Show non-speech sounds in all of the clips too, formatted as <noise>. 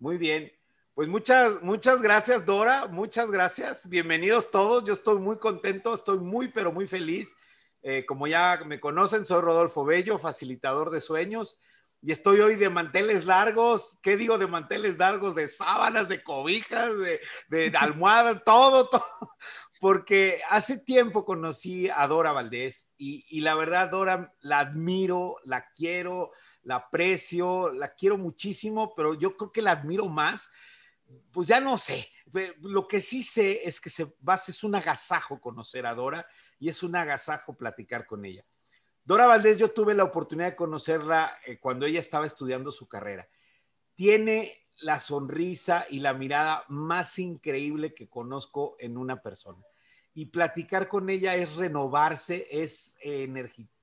Muy bien. Pues muchas, muchas gracias, Dora. Muchas gracias. Bienvenidos todos. Yo estoy muy contento, estoy muy, pero muy feliz. Eh, como ya me conocen, soy Rodolfo Bello, facilitador de sueños. Y estoy hoy de manteles largos. ¿Qué digo de manteles largos? De sábanas, de cobijas, de, <laughs> almohadas, todo, todo. Porque hace tiempo conocí a Dora Valdés y la verdad, Dora, la admiro, la quiero, la aprecio, la quiero muchísimo, pero yo creo que la admiro más pues ya no sé. Lo que sí sé es que se es un agasajo conocer a Dora y es un agasajo platicar con ella. Dora Valdés, yo tuve la oportunidad de conocerla eh, cuando ella estaba estudiando su carrera. Tiene la sonrisa y la mirada más increíble que conozco en una persona. Y platicar con ella es renovarse, es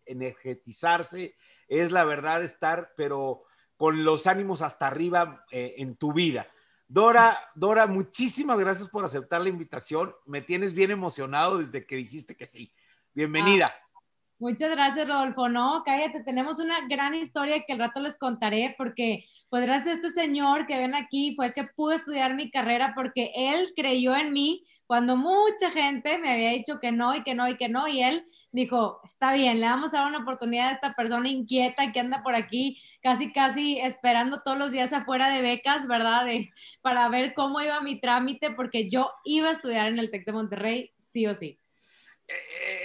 energetizarse, es la verdad estar, pero con los ánimos hasta arriba eh, en tu vida. Dora, Dora, muchísimas gracias por aceptar la invitación. Me tienes bien emocionado desde que dijiste que sí. Bienvenida. Ah, muchas gracias, Rodolfo. No, cállate, tenemos una gran historia que al rato les contaré porque pues gracias este señor que ven aquí fue que pude estudiar mi carrera porque él creyó en mí cuando mucha gente me había dicho que no y que no y que no y él dijo, está bien, le vamos a dar una oportunidad a esta persona inquieta que anda por aquí casi, casi esperando todos los días afuera de becas, ¿verdad? Para ver cómo iba mi trámite, porque yo iba a estudiar en el TEC de Monterrey, sí o sí. Eh,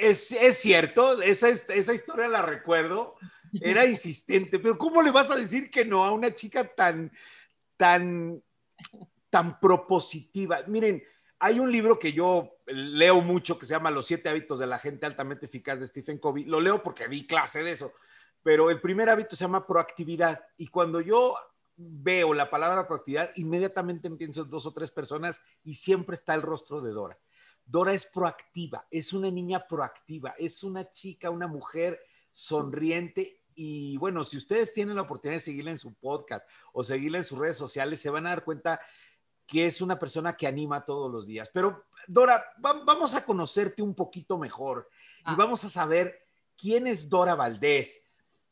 es, es cierto, esa, esa historia la recuerdo, era insistente, pero ¿cómo le vas a decir que no a una chica tan, tan, tan propositiva? Miren, hay un libro que yo leo mucho que se llama Los siete hábitos de la gente altamente eficaz de Stephen Covey. Lo leo porque vi clase de eso, pero el primer hábito se llama proactividad. Y cuando yo veo la palabra proactividad, inmediatamente pienso en dos o tres personas y siempre está el rostro de Dora. Dora es proactiva, es una niña proactiva, es una chica, una mujer sonriente y bueno, si ustedes tienen la oportunidad de seguirla en su podcast o seguirla en sus redes sociales, se van a dar cuenta que es una persona que anima todos los días. Pero, Dora, vamos a conocerte un poquito mejor y ah. vamos a saber quién es Dora Valdés.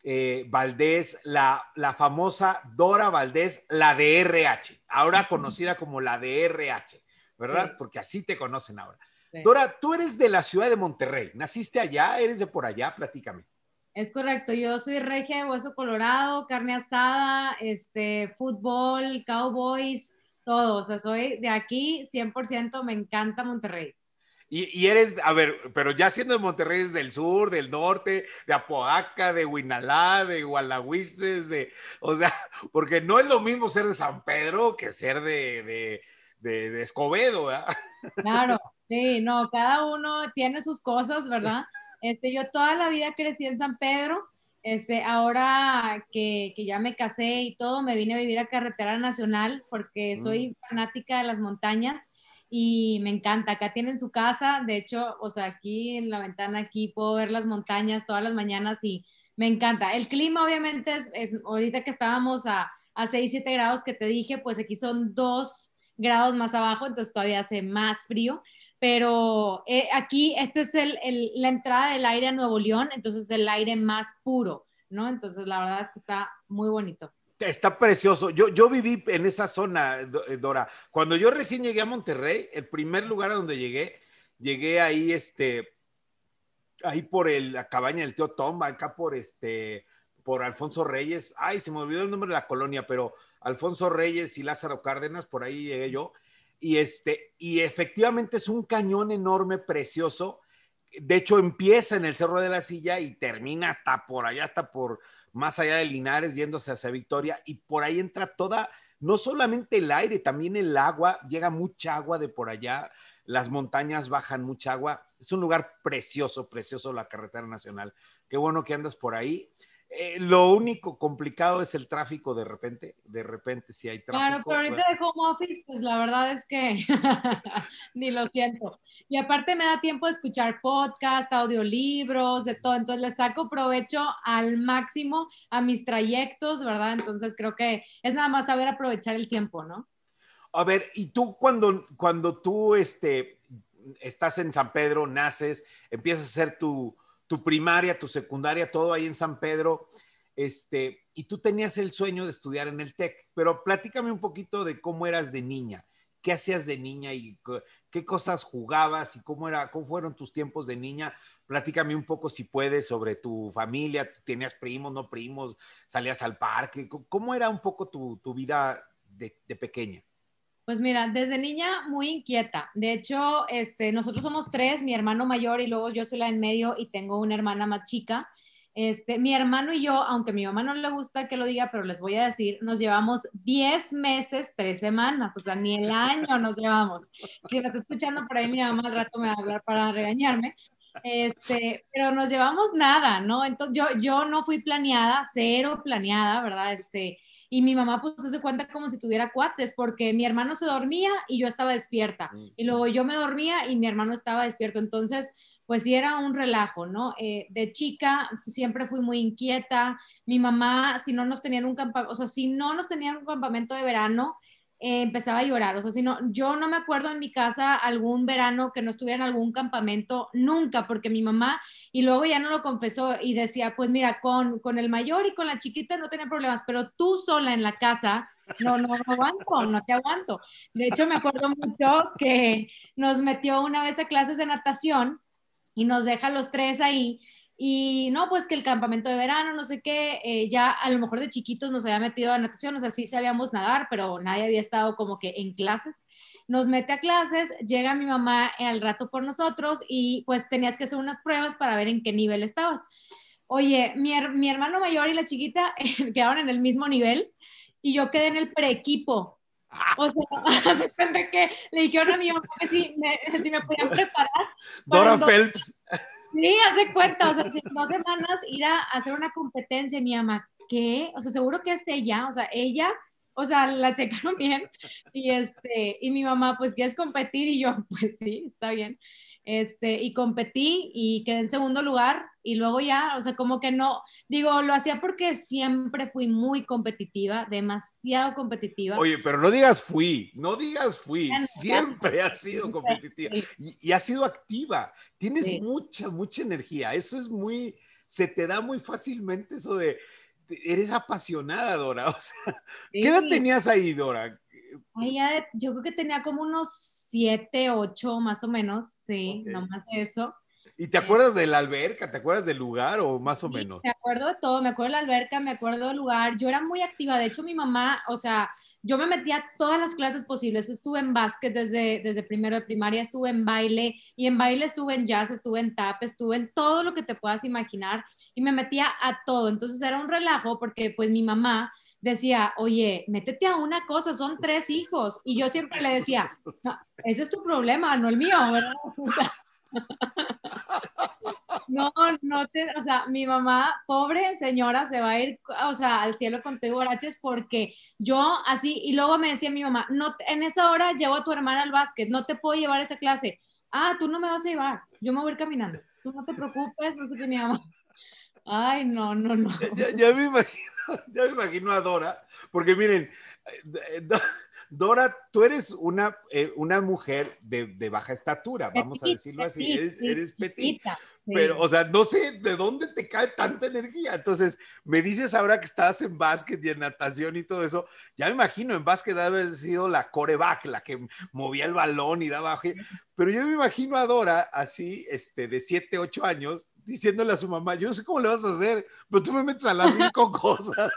Eh, Valdés, la, la, famosa Dora Valdés, la de RH, ahora <laughs> conocida como la de RH, ¿verdad? Porque así te conocen ahora. Dora, tú eres de la ciudad de Monterrey, ¿naciste allá? ¿Eres de por allá? Platícame. Es correcto, yo soy regia de hueso colorado, carne asada, este, fútbol, cowboys, todo, o sea, soy de aquí 100%, me encanta Monterrey. Y, eres, a ver, pero ya siendo de Monterrey es del sur, del norte, de Apodaca, de Huinalá, de Gualahuises, de, o sea, <laughs> porque no es lo mismo ser de San Pedro que ser de, de, de Escobedo, ¿verdad? <laughs> Claro, sí, no, cada uno tiene sus cosas, ¿verdad? <laughs> Este, yo toda la vida crecí en San Pedro, este, ahora que, que, ya me casé y todo, me vine a vivir a Carretera Nacional porque soy mm. fanática de las montañas y me encanta. Acá tienen su casa, de hecho, o sea, aquí en la ventana, aquí puedo ver las montañas todas las mañanas y me encanta. El clima, obviamente, es, es ahorita que estábamos a, a 6, 7 grados que te dije, pues aquí son 2 grados más abajo, entonces todavía hace más frío pero eh, aquí esta es el, la entrada del aire a Nuevo León, entonces el aire más puro, ¿no? Entonces la verdad es que está muy bonito. Está precioso. Yo, yo viví en esa zona, eh, Dora. Cuando yo recién llegué a Monterrey, el primer lugar a donde llegué, llegué ahí, este, ahí por el, la cabaña del tío Tom, acá por este, por Alfonso Reyes. Ay, se me olvidó el nombre de la colonia, pero Alfonso Reyes y Lázaro Cárdenas, por ahí llegué yo y, este, y efectivamente es un cañón enorme, precioso. De hecho, empieza en el Cerro de la Silla y termina hasta por allá, hasta por más allá de Linares, yéndose hacia Victoria. Y por ahí entra toda, no solamente el aire, también el agua. Llega mucha agua de por allá. Las montañas bajan mucha agua. Es un lugar precioso, precioso la carretera nacional. Qué bueno que andas por ahí. Eh, lo único complicado es el tráfico de repente, de repente si hay tráfico. Claro, pero ahorita de home office, pues la verdad es que <laughs> ni lo siento. Y aparte me da tiempo de escuchar podcast, audiolibros, de todo, entonces le saco provecho al máximo a mis trayectos, ¿verdad? Entonces creo que es nada más saber aprovechar el tiempo, ¿no? A ver, y tú cuando, cuando tú este, estás en San Pedro, naces, empiezas a hacer tu, tu primaria, tu secundaria, todo ahí en San Pedro. Este, y tú tenías el sueño de estudiar en el TEC, pero platícame un poquito de cómo eras de niña, qué hacías de niña y qué cosas jugabas y cómo, era, cómo fueron tus tiempos de niña. Platícame un poco, si puedes, sobre tu familia. ¿Tenías primos, no primos? ¿Salías al parque? ¿Cómo era un poco tu, tu vida de, de, pequeña? Pues mira, desde niña muy inquieta. De hecho, este, nosotros somos tres, mi hermano mayor y luego yo soy la en medio y tengo una hermana más chica. Este, mi hermano y yo, aunque a mi mamá no le gusta que lo diga, pero les voy a decir, nos llevamos 10 meses, 3 semanas, o sea, ni el año nos llevamos. Si me está escuchando por ahí, mi mamá al rato me va a hablar para regañarme. Este, pero nos llevamos nada, ¿no? Entonces yo, yo no fui planeada, cero planeada, ¿verdad? Este, y mi mamá pues se cuenta como si tuviera cuates, porque mi hermano se dormía y yo estaba despierta, mm. y luego yo me dormía y mi hermano estaba despierto, entonces pues sí era un relajo, ¿no? Eh, de chica siempre fui muy inquieta. Mi mamá, si no nos tenían un campamento, o sea, si no nos tenían un campamento de verano, eh, empezaba a llorar. O sea, si no, yo no me acuerdo en mi casa algún verano que no estuviera en algún campamento, nunca, porque mi mamá, y luego ya no lo confesó y decía, pues mira, con, con el mayor y con la chiquita no tenía problemas, pero tú sola en la casa, no, no, no aguanto, no te aguanto. De hecho, me acuerdo mucho que nos metió una vez a clases de natación y nos deja los tres ahí. Y no, pues que el campamento de verano, no sé qué, eh, ya a lo mejor de chiquitos nos había metido a natación, o sea, sí sabíamos nadar, pero nadie había estado como que en clases. Nos mete a clases, llega mi mamá al rato por nosotros y pues tenías que hacer unas pruebas para ver en qué nivel estabas. Oye, mi, mi hermano mayor y la chiquita <laughs> quedaron en el mismo nivel y yo quedé en el preequipo. O sea, <laughs> cuenta que le dijeron a mi mamá que si me, si me podían preparar. Dora Phelps. Sí, hace cuenta, o sea, si dos semanas ir a hacer una competencia, mi mamá, ¿qué? O sea, seguro que es ella, o sea, ella, o sea, la checaron bien, y este, y mi mamá, pues, ¿quieres competir? Y yo, <laughs> pues sí, está bien este, y competí y quedé en segundo lugar y luego ya, o sea, como que no, digo, lo hacía porque siempre fui muy competitiva, demasiado competitiva. Oye, pero no digas fui, no digas fui, siempre has sido competitiva y, has sido activa, tienes mucha, mucha energía, eso es muy, se te da muy fácilmente eso de, eres apasionada, Dora, <laughs> o sea, ¿qué edad tenías ahí, Dora? yo creo que tenía como unos siete, ocho más o menos, sí, no más de eso. ¿Y te acuerdas de la alberca? ¿Te acuerdas del lugar o más o menos? Me acuerdo de todo, me acuerdo de la alberca, me acuerdo del lugar. Yo era muy activa, de hecho mi mamá, o sea, yo me metía a todas las clases posibles. Estuve en básquet desde, desde primero de primaria, estuve en baile y en baile estuve en jazz, estuve en tap, estuve en todo lo que te puedas imaginar y me metía a todo. Entonces era un relajo porque pues mi mamá decía, oye, métete a una cosa, son tres hijos. Y yo siempre le decía, ese es tu problema, no el mío, ¿verdad? <laughs> <laughs> No, no te, o sea, mi mamá, pobre señora, se va a ir, o sea, al cielo con y borraches porque yo así, y luego me decía mi mamá, no, en esa hora llevo a tu hermana al básquet, no te puedo llevar a esa clase. Ah, tú no me vas a llevar, yo me voy a ir caminando. Tú no te preocupes, no sé qué mi mamá. Ay, no, no, no. Ya, me imagino, <laughs> ya me imagino a Dora, porque miren, eh, Dora, tú eres una, eh, una mujer de, baja estatura, vamos a decirlo así, eres, eres petita. Pero, o sea, no sé de dónde te cae tanta energía. Entonces, me dices ahora que estabas en básquet y en natación y todo eso, ya me imagino, en básquet haber sido la coreback, la que movía el balón y daba... Pero yo me imagino a Dora así, este, de 7, 8 años, diciéndole a su mamá, yo no sé cómo le vas a hacer, pero tú me metes a las cinco <laughs> cosas.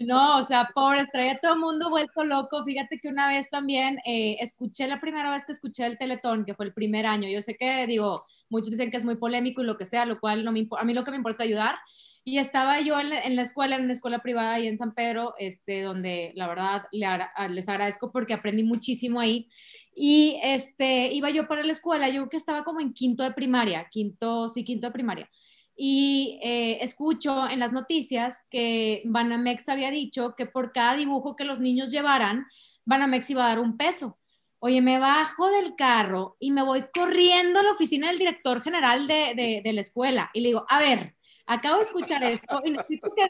No, o sea, pobre, traía todo el mundo vuelto loco. Fíjate que una vez también eh, escuché la primera vez que escuché el Teletón, que fue el primer año. Yo sé que, digo, muchos dicen que es muy polémico y lo que sea, lo cual no me a mí lo que me importa es ayudar. Y estaba yo en la, escuela, en una escuela privada ahí en San Pedro, este, donde la verdad les agradezco porque aprendí muchísimo ahí. Y este, iba yo para la escuela, yo que estaba como en quinto de primaria, quinto, sí, quinto de primaria. Y eh, escucho en las noticias que Banamex había dicho que por cada dibujo que los niños llevaran, Banamex iba a dar un peso. Oye, me bajo del carro y me voy corriendo a la oficina del director general de, de la escuela y le digo, a ver, acabo de escuchar esto y necesito que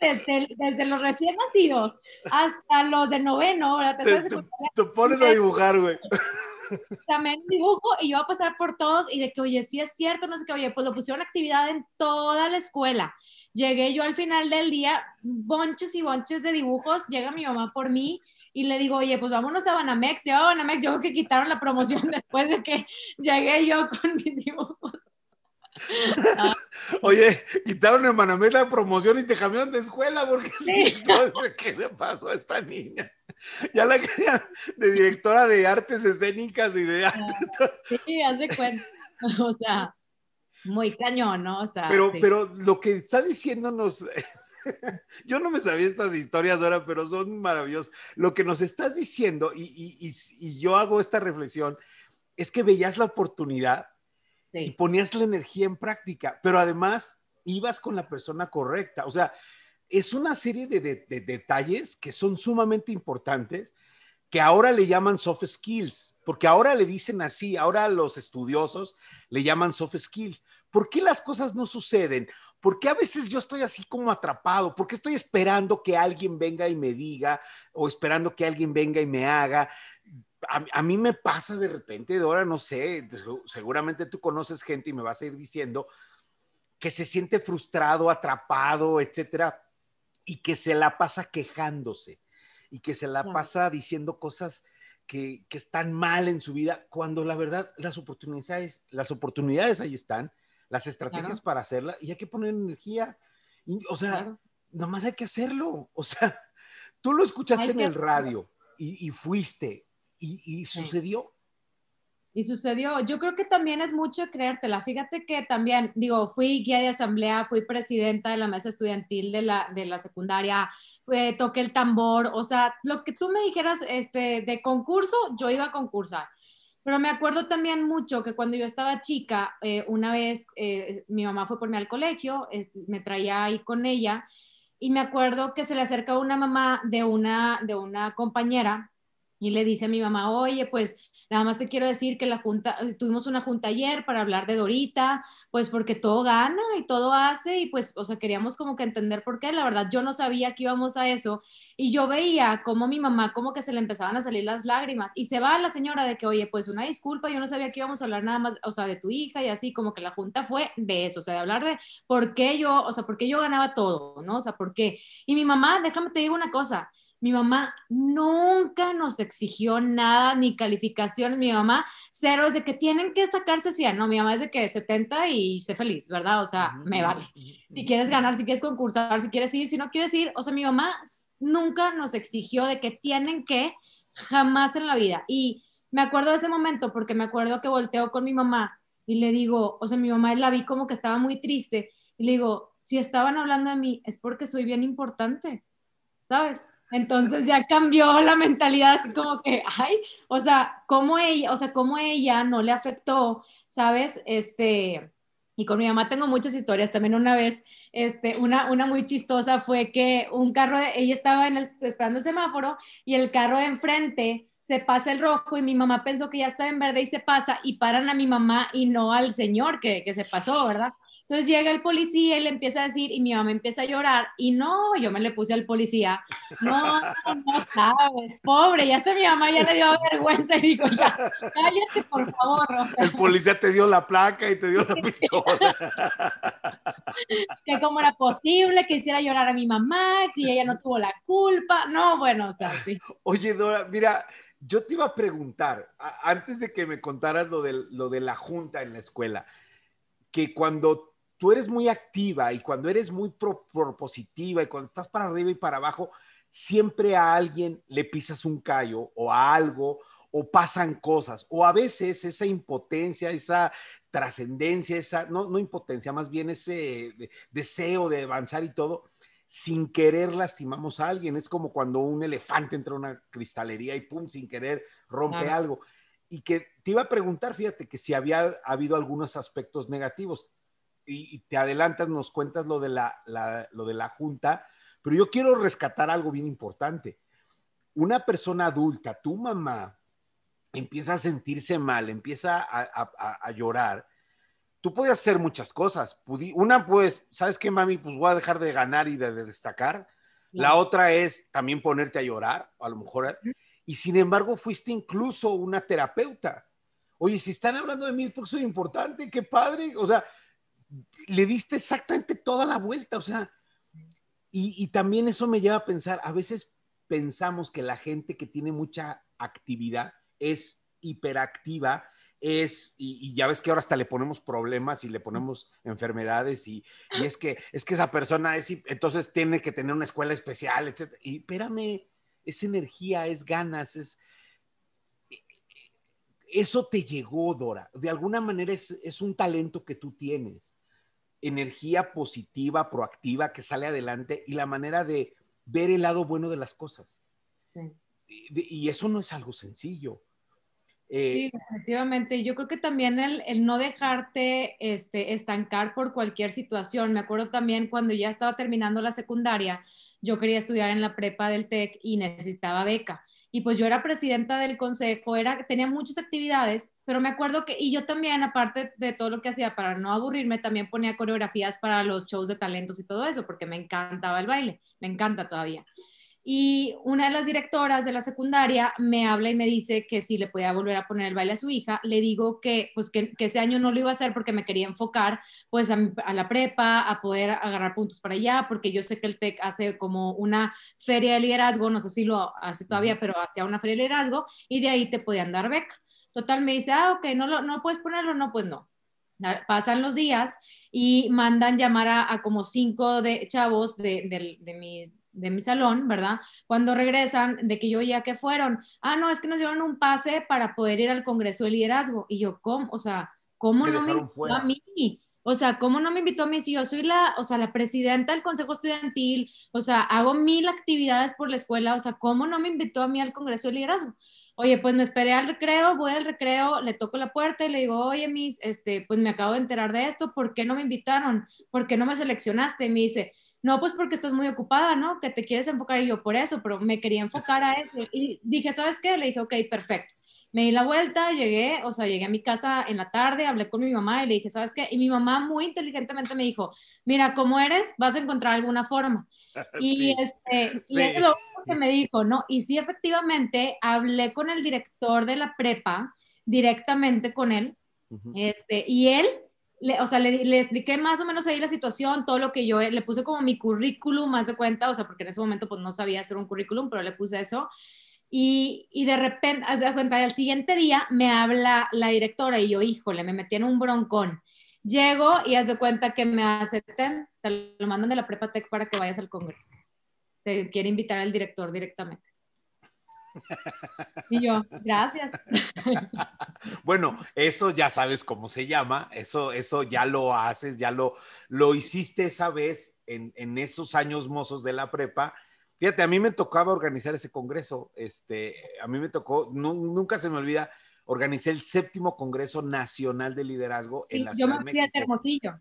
desde, los recién nacidos hasta los de noveno, ¿verdad? Te, te, pones a dibujar, güey. También dibujo y yo voy a pasar por todos y de que, oye, sí es cierto, no sé qué, oye, pues lo pusieron actividad en toda la escuela. Llegué yo al final del día, bonches y bonches de dibujos, llega mi mamá por mí y le digo, oye, pues vámonos a Banamex. Y a Banamex, yo creo que quitaron la promoción <laughs> después de que llegué yo con mis dibujos. <laughs> Oye, quitaron en Banamex la promoción y te cambiaron de escuela porque <laughs> ¿qué le pasó a esta niña? Ya la querían de directora de artes escénicas y de arte. <laughs> Sí, hace cuenta. O sea, muy cañón, ¿no? O sea, pero, pero lo que está diciéndonos, yo no me sabía estas historias ahora, pero son maravillosas. Lo que nos estás diciendo, y, yo hago esta reflexión, es que veías la oportunidad y ponías la energía en práctica, pero además ibas con la persona correcta. O sea, es una serie de, de detalles que son sumamente importantes que ahora le llaman soft skills, porque ahora le dicen así, ahora los estudiosos le llaman soft skills. ¿Por qué las cosas no suceden? ¿Por qué a veces yo estoy así como atrapado? ¿Por qué estoy esperando que alguien venga y me diga o esperando que alguien venga y me haga? A, mí me pasa de repente, Dora, no sé, seguramente tú conoces gente y me vas a ir diciendo que se siente frustrado, atrapado, etcétera, y que se la pasa quejándose y que se la pasa diciendo cosas que, que, están mal en su vida, cuando la verdad las oportunidades, las oportunidades ahí están, las estrategias para hacerla y hay que poner energía. o sea, nomás hay que hacerlo. O sea, tú lo escuchaste en el radio y, fuiste y, sucedió. Y sucedió. Yo creo que también es mucho creértela. Fíjate que también, digo, fui guía de asamblea, fui presidenta de la mesa estudiantil de la, de la secundaria, toqué el tambor, o sea, lo que tú me dijeras este, de concurso, yo iba a concursar. Pero me acuerdo también mucho que cuando yo estaba chica, eh, una vez eh, mi mamá fue por mí al colegio, me traía ahí con ella, y me acuerdo que se le acerca una mamá de una, de una compañera y le dice a mi mamá, oye, pues nada más te quiero decir que la junta, tuvimos una junta ayer para hablar de Dorita, pues porque todo gana y todo hace y pues, o sea, queríamos como que entender por qué, la verdad, yo no sabía que íbamos a eso y yo veía como mi mamá como que se le empezaban a salir las lágrimas y se va la señora de que, oye, pues una disculpa, yo no sabía que íbamos a hablar nada más, o sea, de tu hija y así, como que la junta fue de eso, o sea, de hablar de por qué yo, o sea, por qué yo ganaba todo, ¿no? O sea, por qué. Y mi mamá, déjame te digo una cosa, mi mamá nunca nos exigió nada, ni calificaciones. Mi mamá, cero, es de que tienen que sacarse 100. No, mi mamá es de que 70 y sé feliz, ¿verdad? O sea, me vale. Si quieres ganar, si quieres concursar, si quieres ir, si no quieres ir. O sea, mi mamá nunca nos exigió de que tienen que, jamás en la vida. Y me acuerdo de ese momento porque me acuerdo que volteo con mi mamá y le digo, o sea, mi mamá la vi como que estaba muy triste. Y le digo, si estaban hablando de mí, es porque soy bien importante, ¿sabes? Entonces ya cambió la mentalidad, así como que, ay, o sea, cómo ella, o sea, cómo ella no le afectó, ¿sabes? Este, y con mi mamá tengo muchas historias. También una vez, este, una, una muy chistosa fue que un carro, de, ella estaba en el, esperando el semáforo y el carro de enfrente se pasa el rojo y mi mamá pensó que ya estaba en verde y se pasa y paran a mi mamá y no al señor que, que se pasó, ¿verdad? Entonces llega el policía y le empieza a decir, y mi mamá empieza a llorar, y no, yo me le puse al policía, no, no sabes, pobre, ya hasta mi mamá ya le dio vergüenza y dijo, ya, cállate por favor. el policía te dio la placa y te dio la pistola. <laughs> que cómo era posible que hiciera llorar a mi mamá, si ella no tuvo la culpa, no, bueno, o sea, sí. Oye, Dora, mira, yo te iba a preguntar, antes de que me contaras lo de, lo de la junta en la escuela, que cuando tú eres muy activa y cuando eres muy propositiva y cuando estás para arriba y para abajo, siempre a alguien le pisas un callo o a algo o pasan cosas o a veces esa impotencia, esa trascendencia, esa, no, no impotencia, más bien ese deseo de avanzar y todo, sin querer lastimamos a alguien. Es como cuando un elefante entra a una cristalería y pum, sin querer rompe algo. Y que te iba a preguntar, fíjate, que si había habido algunos aspectos negativos y, te adelantas, nos cuentas lo de la, lo de la junta, pero yo quiero rescatar algo bien importante. Una persona adulta, tu mamá, empieza a sentirse mal, empieza a, llorar. Tú puedes hacer muchas cosas. Una, pues, ¿sabes qué, mami? Pues voy a dejar de ganar y de, destacar. La otra es también ponerte a llorar, a lo mejor. Y sin embargo, fuiste incluso una terapeuta. Oye, si están hablando de mí es porque soy importante, qué padre. O sea, le diste exactamente toda la vuelta, o sea, y, también eso me lleva a pensar, a veces pensamos que la gente que tiene mucha actividad es hiperactiva, es, y, ya ves que ahora hasta le ponemos problemas y le ponemos enfermedades y, y, es, que, es que esa persona es, entonces tiene que tener una escuela especial, etc. Y espérame, es energía, es ganas, es... Eso te llegó, Dora. De alguna manera es, es un talento que tú tienes. Energía positiva, proactiva, que sale adelante y la manera de ver el lado bueno de las cosas. Sí. Y, y eso no es algo sencillo eh, sí, definitivamente. Yo creo que también el, el, no dejarte este, estancar por cualquier situación. Me acuerdo también cuando ya estaba terminando la secundaria, yo quería estudiar en la prepa del TEC y necesitaba beca. Y pues yo era presidenta del consejo, era, tenía muchas actividades, pero me acuerdo que, y yo también, aparte de todo lo que hacía para no aburrirme, también ponía coreografías para los shows de talentos y todo eso, porque me encantaba el baile, me encanta todavía. Y una de las directoras de la secundaria me habla y me dice que si le podía volver a poner el baile a su hija. Le digo que, pues que, ese año no lo iba a hacer porque me quería enfocar pues a, la prepa, a poder agarrar puntos para allá, porque yo sé que el TEC hace como una feria de liderazgo, no sé si lo hace todavía, pero hacía una feria de liderazgo y de ahí te podían dar beca. Total, me dice, ah, ok, no, lo, no puedes ponerlo, no, pues no. Pasan los días y mandan llamar a, como cinco de chavos de, de mi de mi salón, ¿verdad? Cuando regresan, de que yo ya que fueron, ah, no, es que nos dieron un pase para poder ir al Congreso de Liderazgo. Y yo, ¿cómo? O sea, ¿cómo no me invitó a mí? O sea, ¿cómo no me invitó a mí si yo soy la, o sea, la presidenta del Consejo Estudiantil? O sea, hago mil actividades por la escuela, o sea, ¿cómo no me invitó a mí al Congreso de Liderazgo? Oye, pues me esperé al recreo, voy al recreo, le toco la puerta y le digo, oye, mis, este, pues me acabo de enterar de esto, ¿por qué no me invitaron? ¿Por qué no me seleccionaste? Y me dice, no, pues porque estás muy ocupada, ¿no? Que te quieres enfocar y yo por eso, pero me quería enfocar a eso. Y dije, ¿sabes qué? Le dije, ok, perfecto. Me di la vuelta, llegué, o sea, llegué a mi casa en la tarde, hablé con mi mamá y le dije, ¿sabes qué? Y mi mamá muy inteligentemente me dijo, mira, como eres, vas a encontrar alguna forma. <laughs> Y, este, y eso es lo que me dijo, ¿no? Y sí, efectivamente, hablé con el director de la prepa, directamente con él, este, y él le, o sea, le, le, expliqué más o menos ahí la situación, todo lo que yo le puse como mi currículum, más de cuenta, o sea, porque en ese momento pues no sabía hacer un currículum, pero le puse eso. Y, y de repente, haz de cuenta, al siguiente día me habla la directora y yo, híjole, me metí en un broncón. Llego y haz de cuenta que me acepten, te lo mandan de la Prepa Tech para que vayas al Congreso. Te quiere invitar al director directamente. Y yo, gracias. <laughs> Bueno, eso ya sabes cómo se llama, eso, eso ya lo haces, ya lo, lo hiciste esa vez en, en esos años mozos de la prepa. Fíjate, a mí me tocaba organizar ese congreso, este, a mí me tocó, nunca se me olvida, organicé el séptimo Congreso Nacional de Liderazgo en la Ciudad de México. Yo me fui al Hermosillo.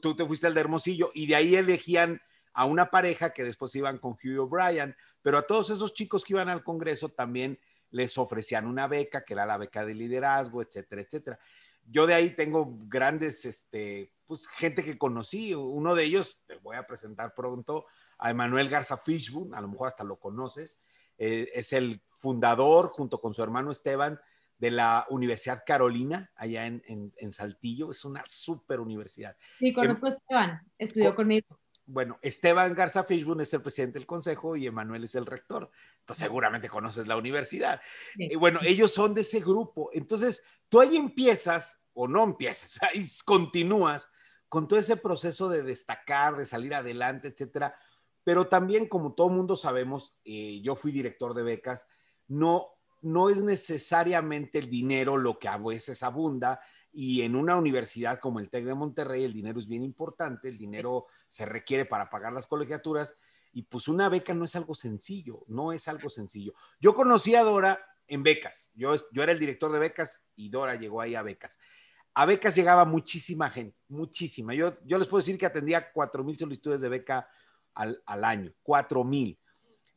Tú te fuiste al de Hermosillo y de ahí elegían a una pareja que después iban con Hugh O'Brien, pero a todos esos chicos que iban al Congreso también les ofrecían una beca, que era la beca de liderazgo, etcétera, etcétera. Yo de ahí tengo grandes, este, pues gente que conocí, uno de ellos, te voy a presentar pronto, a Emanuel Garza Fishburne, a lo mejor hasta lo conoces, eh, es el fundador junto con su hermano Esteban de la Universidad Carolina, allá en, en, Saltillo, es una super universidad. Sí, conozco a Esteban, estudió conmigo bueno, Esteban Garza Fishburne es el presidente del consejo y Emanuel es el rector. Entonces, seguramente conoces la universidad. Y bueno, ellos son de ese grupo. Entonces, tú ahí empiezas o no empiezas, <laughs> ahí continúas con todo ese proceso de destacar, de salir adelante, etcétera. Pero también, como todo mundo sabemos, eh, yo fui director de becas, no, no es necesariamente el dinero lo que a veces abunda, y en una universidad como el TEC de Monterrey el dinero es bien importante, el dinero se requiere para pagar las colegiaturas y pues una beca no es algo sencillo, no es algo sencillo. Yo conocí a Dora en becas, yo, yo era el director de becas y Dora llegó ahí a becas. A becas llegaba muchísima gente, muchísima. Yo, yo les puedo decir que atendía 4 mil solicitudes de beca al, al año, 4 mil.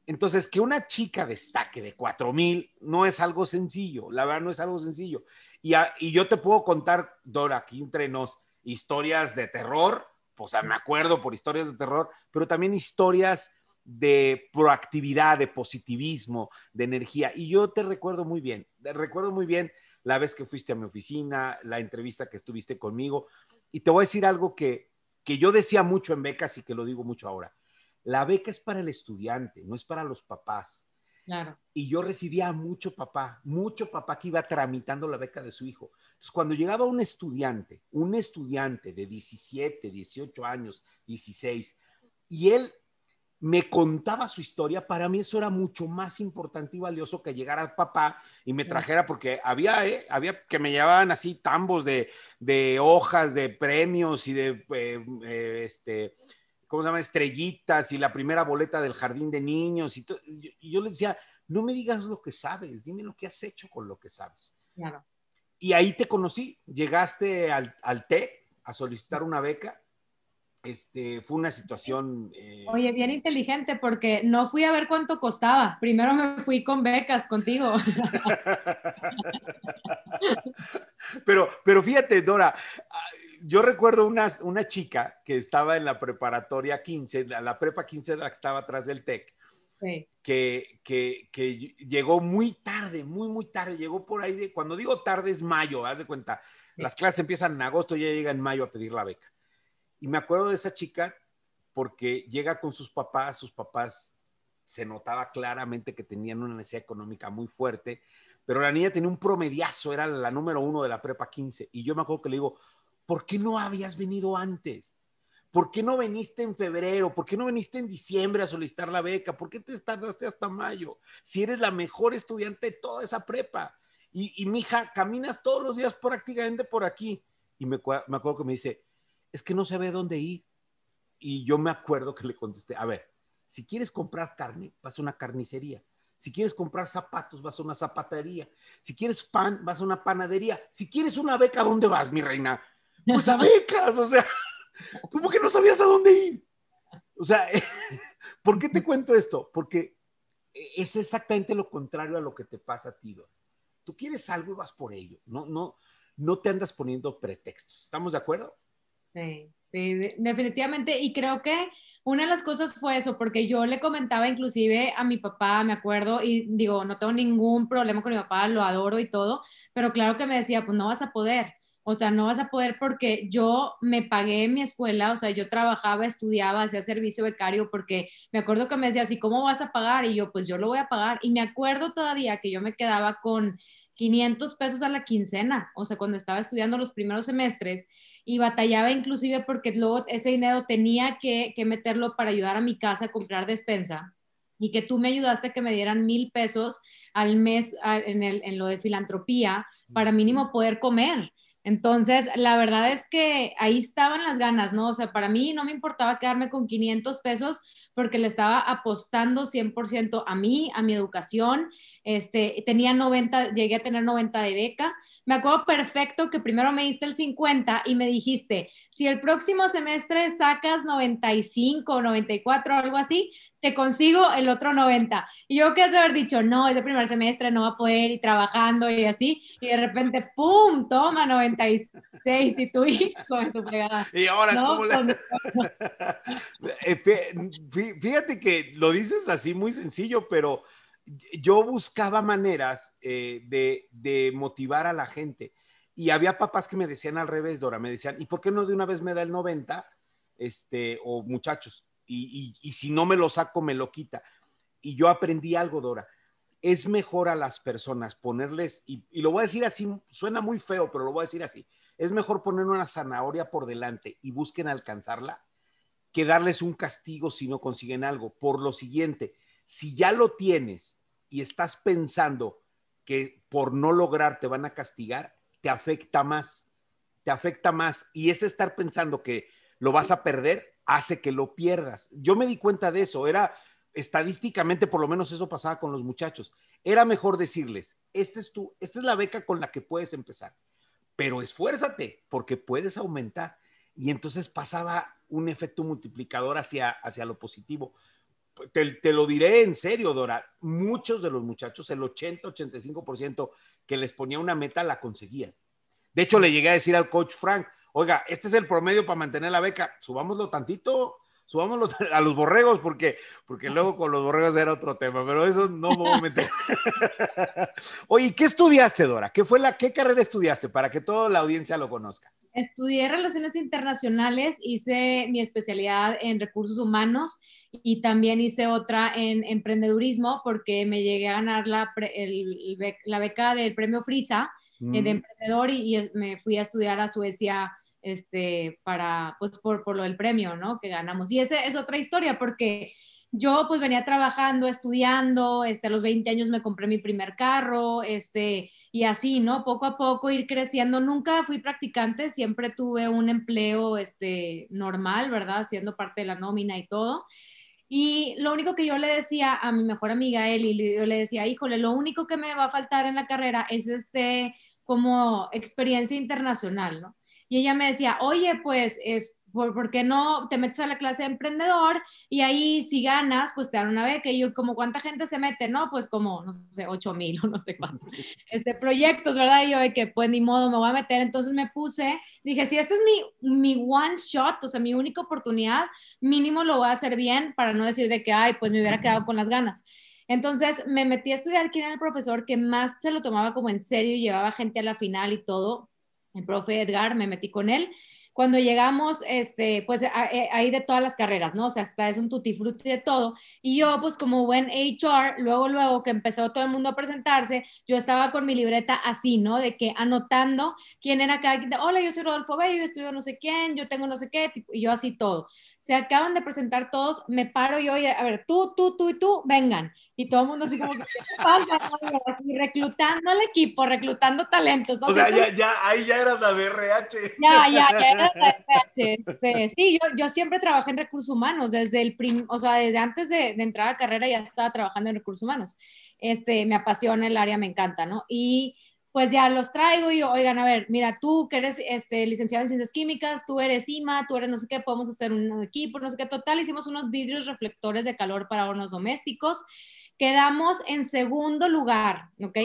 Entonces, que una chica destaque de 4 mil no es algo sencillo, la verdad no es algo sencillo. Y, y yo te puedo contar, Dora, aquí entre nos, historias de terror, o sea, me acuerdo por historias de terror, pero también historias de proactividad, de positivismo, de energía. Y yo te recuerdo muy bien, te recuerdo muy bien la vez que fuiste a mi oficina, la entrevista que estuviste conmigo. y te voy a decir algo que, que yo decía mucho en becas y que lo digo mucho ahora. La beca es para el estudiante, no es para los papás. Claro. Y yo recibía mucho papá, mucho papá que iba tramitando la beca de su hijo. Entonces, cuando llegaba un estudiante, un estudiante de 17, 18 años, 16, y él me contaba su historia, para mí eso era mucho más importante y valioso que llegar al papá y me trajera, porque había, eh, había que me llevaban así tambos de, de hojas, de premios y de, eh, eh, este, ¿cómo se llama? Estrellitas y la primera boleta del jardín de niños. Y, y yo les decía, no me digas lo que sabes, dime lo que has hecho con lo que sabes. Claro. Y ahí te conocí, llegaste al, al TEC a solicitar una beca este, fue una situación... Eh, Oye, bien inteligente porque no fui a ver cuánto costaba. Primero me fui con becas contigo. <laughs> pero, pero fíjate, Dora, yo recuerdo una, una chica que estaba en la preparatoria 15, la, prepa 15 la que estaba atrás del TEC. Que, que, que, llegó muy tarde, muy, muy tarde, llegó por ahí, de, cuando digo tarde es mayo, haz de cuenta, las clases empiezan en agosto y ella llega en mayo a pedir la beca. Y me acuerdo de esa chica porque llega con sus papás, sus papás se notaba claramente que tenían una necesidad económica muy fuerte, pero la niña tenía un promediazo, era la número uno de la prepa 15. Y yo me acuerdo que le digo, ¿por qué no habías venido antes? ¿Por qué no viniste en febrero? ¿Por qué no viniste en diciembre a solicitar la beca? ¿Por qué te tardaste hasta mayo? Si eres la mejor estudiante de toda esa prepa. Y, y mi hija, caminas todos los días prácticamente por aquí. Y me, me acuerdo que me dice, es que no sabe dónde ir. Y yo me acuerdo que le contesté, a ver, si quieres comprar carne, vas a una carnicería. Si quieres comprar zapatos, vas a una zapatería. Si quieres pan, vas a una panadería. Si quieres una beca, ¿a dónde vas, mi reina? Pues a becas, o sea, ¿cómo que no sabías a dónde ir? O sea, <laughs> ¿por qué te cuento esto? Porque es exactamente lo contrario a lo que te pasa a ti. Tú quieres algo y vas por ello. No, no, no te andas poniendo pretextos. ¿Estamos de acuerdo? Sí, sí, definitivamente. Y creo que una de las cosas fue eso, porque yo le comentaba inclusive a mi papá, me acuerdo, y digo, no tengo ningún problema con mi papá, lo adoro y todo, pero claro que me decía, pues no vas a poder. O sea, no vas a poder porque yo me pagué mi escuela, o sea, yo trabajaba, estudiaba, hacía servicio becario, porque me acuerdo que me decía, así, ¿cómo vas a pagar? Y yo, pues yo lo voy a pagar. Y me acuerdo todavía que yo me quedaba con 500 pesos a la quincena, o sea, cuando estaba estudiando los primeros semestres y batallaba inclusive porque luego ese dinero tenía que, meterlo para ayudar a mi casa a comprar despensa y que tú me ayudaste a que me dieran mil pesos al mes en, en lo de filantropía para mínimo poder comer. Entonces, la verdad es que ahí estaban las ganas, ¿no? O sea, para mí no me importaba quedarme con 500 pesos porque le estaba apostando 100% a mí, a mi educación. Este, tenía 90, llegué a tener 90 de beca. Me acuerdo perfecto que primero me diste el 50 y me dijiste, si el próximo semestre sacas 95 o 94 o algo así, te consigo el otro 90. Y yo que has de haber dicho, no, es el primer semestre, no va a poder ir trabajando y así. Y de repente, ¡pum! Toma 96 y tu <laughs> hijo en tu pegada. Y ahora, ¿cómo le... <laughs> Eh, fíjate que lo dices así muy sencillo, pero yo buscaba maneras eh, de, de motivar a la gente. Y había papás que me decían al revés, Dora, me decían, ¿y por qué no de una vez me da el 90? Este, o muchachos, y, si no me lo saco, me lo quita. Y yo aprendí algo, Dora. Es mejor a las personas ponerles, y, lo voy a decir así, suena muy feo, pero lo voy a decir así, es mejor poner una zanahoria por delante y busquen alcanzarla que darles un castigo si no consiguen algo. Por lo siguiente, si ya lo tienes y estás pensando que por no lograr te van a castigar, te afecta más, te afecta más. Y es estar pensando que lo vas a perder, hace que lo pierdas. Yo me di cuenta de eso, era estadísticamente, por lo menos eso pasaba con los muchachos. Era mejor decirles, esta es tu, esta es la beca con la que puedes empezar, pero esfuérzate porque puedes aumentar. Y entonces pasaba un efecto multiplicador hacia, hacia lo positivo. Te, te, lo diré en serio, Dora, muchos de los muchachos, el 80-85% que les ponía una meta la conseguían. De hecho, le llegué a decir al coach Frank, oiga, este es el promedio para mantener la beca, subámoslo tantito, subámoslo <laughs> a los borregos, porque, porque luego con los borregos era otro tema, pero eso no me voy a meter. <laughs> Oye, ¿qué estudiaste, Dora? ¿Qué fue la, qué carrera estudiaste para que toda la audiencia lo conozca? Estudié Relaciones Internacionales, hice mi especialidad en recursos humanos y también hice otra en emprendedurismo porque me llegué a ganar la, la beca del premio Frisa eh, de mm. emprendedor y, me fui a estudiar a Suecia este, para, pues por, por lo del premio, ¿no? Que ganamos. Y esa es otra historia porque yo pues venía trabajando, estudiando, este, a los 20 años me compré mi primer carro, este, y así, ¿no? Poco a poco ir creciendo. Nunca fui practicante, siempre tuve un empleo, este, normal, ¿verdad? Siendo parte de la nómina y todo. Y lo único que yo le decía a mi mejor amiga Eli, yo le decía, híjole, lo único que me va a faltar en la carrera es este, como experiencia internacional, ¿no? Y ella me decía, oye, pues, es, ¿por, qué no te metes a la clase de emprendedor? Y ahí si ganas, pues te dan una beca. Y yo, como, ¿cuánta gente se mete? No, pues como, no sé, 8 mil o no sé cuántos <laughs> este, proyectos, ¿verdad? Y yo de que, pues ni modo, me voy a meter. Entonces me puse, dije, si este es mi, mi one shot, o sea, mi única oportunidad, mínimo lo voy a hacer bien para no decir de que, ay, pues me hubiera quedado con las ganas. Entonces me metí a estudiar quién era el profesor que más se lo tomaba como en serio y llevaba gente a la final y todo el profe Edgar, me metí con él. Cuando llegamos, este, pues eh, ahí de todas las carreras, ¿no? O sea, hasta es un tutti frutti de todo. Y yo, pues como buen HR, luego, luego que empezó todo el mundo a presentarse, yo estaba con mi libreta así, ¿no? De que anotando quién era cada quien. Hola, yo soy Rodolfo Bello, yo estudio no sé quién, yo tengo no sé qué, y yo así todo. Se acaban de presentar todos, me paro yo y a ver, tú, tú, tú y tú, vengan y todo el mundo así como, ¿qué pasa? Y reclutando al equipo, reclutando talentos. O sea, ya, ya, ahí ya eras la de RH. Ya, ya, ya eras la de RH. Sí, yo, yo siempre trabajé en recursos humanos, desde el prim, o sea, desde antes de, de, entrar a carrera ya estaba trabajando en recursos humanos. Este, me apasiona el área, me encanta, ¿no? Y pues ya los traigo y oigan, a ver, mira, tú que eres este, licenciado en ciencias químicas, tú eres IMA, tú eres no sé qué, podemos hacer un equipo, no sé qué, total, hicimos unos vidrios reflectores de calor para hornos domésticos quedamos en segundo lugar, ¿ok?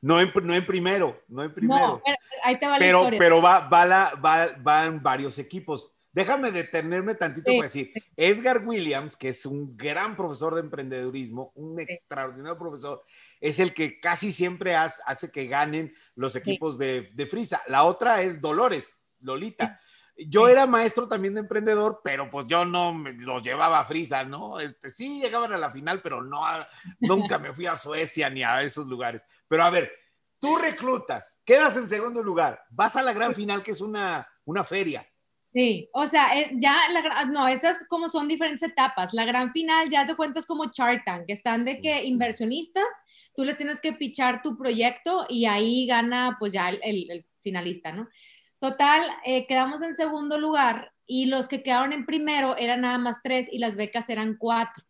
no, en, primero, no en primero. No, pero, ahí te va la historia. Pero va, va, la, va, van varios equipos. Déjame detenerme tantito para decir, Edgar Williams, que es un gran profesor de emprendedurismo, un extraordinario profesor, es el que casi siempre hace, que ganen los equipos de, de, Frisa. La otra es Dolores, Lolita. Yo era maestro también de emprendedor, pero pues yo no me los llevaba a frisa, ¿no? Este, sí llegaban a la final, pero no, nunca me fui a Suecia ni a esos lugares. Pero a ver, tú reclutas, quedas en segundo lugar, vas a la gran final que es una, una feria. Sí, o sea, eh, ya, la, no, esas como son diferentes etapas. La gran final ya se cuenta es como Shark Tank, que están de que inversionistas, tú les tienes que pichar tu proyecto y ahí gana pues ya el finalista, ¿no? Total, eh, quedamos en segundo lugar y los que quedaron en primero eran nada más tres y las becas eran cuatro.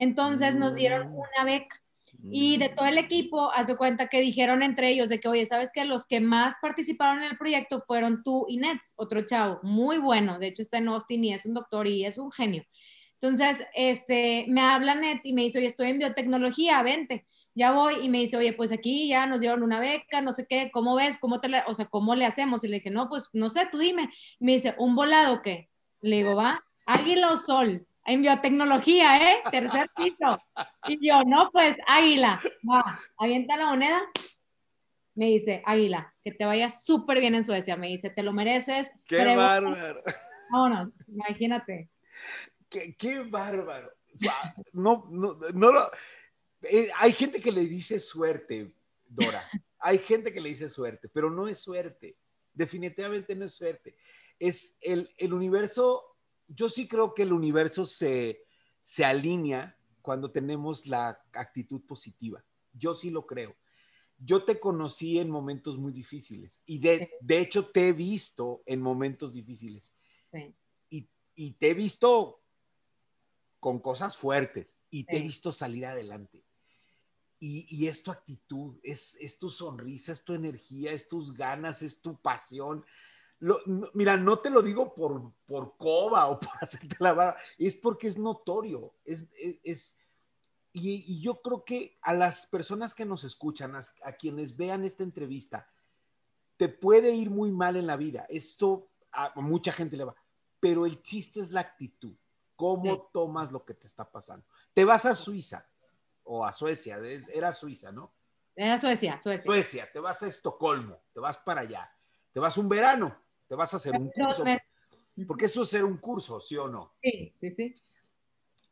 Entonces nos dieron mm. una beca. Y de todo el equipo, haz de cuenta que dijeron entre ellos de que, oye, ¿sabes que Los que más participaron en el proyecto fueron tú y Nets, otro chavo, muy bueno. De hecho, está en Austin y es un doctor y es un genio. Entonces, este, me habla Nets y me dice, oye, estoy en biotecnología, vente ya voy y me dice, oye, pues aquí ya nos dieron una beca, no sé qué, ¿cómo ves? ¿Cómo te le, o sea, cómo le hacemos? Y le dije, no, pues no sé, tú dime. me dice, ¿un volado qué? Le digo, va, águila o sol, en biotecnología, ¿eh? Tercer piso. Y yo, no, pues águila, va, avienta la moneda. Me dice, águila, que te vaya súper bien en Suecia. Me dice, te lo mereces. Qué bárbaro. Vámonos, imagínate. Qué, qué bárbaro. No, no, no lo eh, hay gente que le dice suerte, Dora. Hay gente que le dice suerte, pero no es suerte. Definitivamente no es suerte. Es el, el universo, yo sí creo que el universo se, se alinea cuando tenemos la actitud positiva. Yo sí lo creo. Yo te conocí en momentos muy difíciles y de, de hecho te he visto en momentos difíciles. Sí. Y, y, te he visto con cosas fuertes y te he visto salir adelante. Y, es tu actitud, es, es, tu sonrisa, es tu energía, es tus ganas, es tu pasión. Mira, no te lo digo por, por coba o <laughs> por hacerte la vara, es porque es notorio. Es, es, y, yo creo que a las personas que nos escuchan, a, a, quienes vean esta entrevista, te puede ir muy mal en la vida. Esto a mucha gente le va, pero el chiste es la actitud. ¿Cómo tomas lo que te está pasando? Te vas a Suiza o a Suecia, era Suiza, ¿no? Era Suecia, Suecia. Suecia, te vas a Estocolmo, te vas para allá, te vas un verano, te vas a hacer un curso. Porque eso es hacer un curso, ¿sí o no? Sí, sí, sí.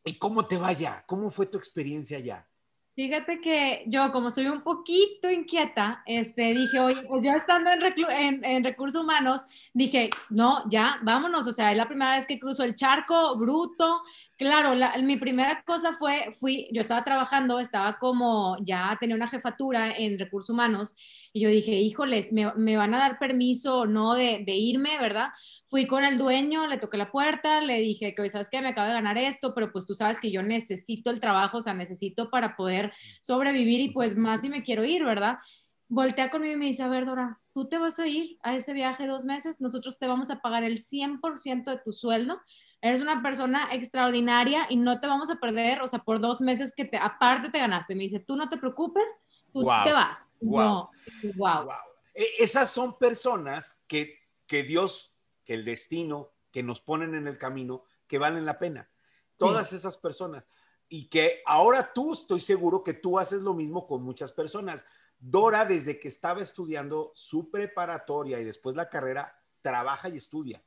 ¿Y cómo te va allá? ¿Cómo fue tu experiencia allá? Fíjate que yo, como soy un poquito inquieta, este, dije, oye, pues yo estando en, en, recursos humanos, dije, no, ya, vámonos, o sea, es la primera vez que cruzo el charco, bruto. Claro, mi primera cosa fue, fui, yo estaba trabajando, estaba como, ya tenía una jefatura en recursos humanos, y yo dije, híjoles, me, me van a dar permiso o no de, irme, ¿verdad? Fui con el dueño, le toqué la puerta, le dije que, ¿sabes qué? Me acabo de ganar esto, pero pues tú sabes que yo necesito el trabajo, o sea, necesito para poder sobrevivir y pues más si me quiero ir, ¿verdad? Voltea conmigo y me dice, a ver, Dora, tú te vas a ir a ese viaje dos meses, nosotros te vamos a pagar el 100% de tu sueldo, eres una persona extraordinaria y no te vamos a perder, o sea, por dos meses que te, aparte te ganaste. Me dice, tú no te preocupes, tú te vas. Wow. wow. E, esas son personas que, que Dios que el destino que nos ponen en el camino, que valen la pena. Todas esas personas. Y que ahora tú estoy seguro que tú haces lo mismo con muchas personas. Dora, desde que estaba estudiando su preparatoria y después la carrera, trabaja y estudia.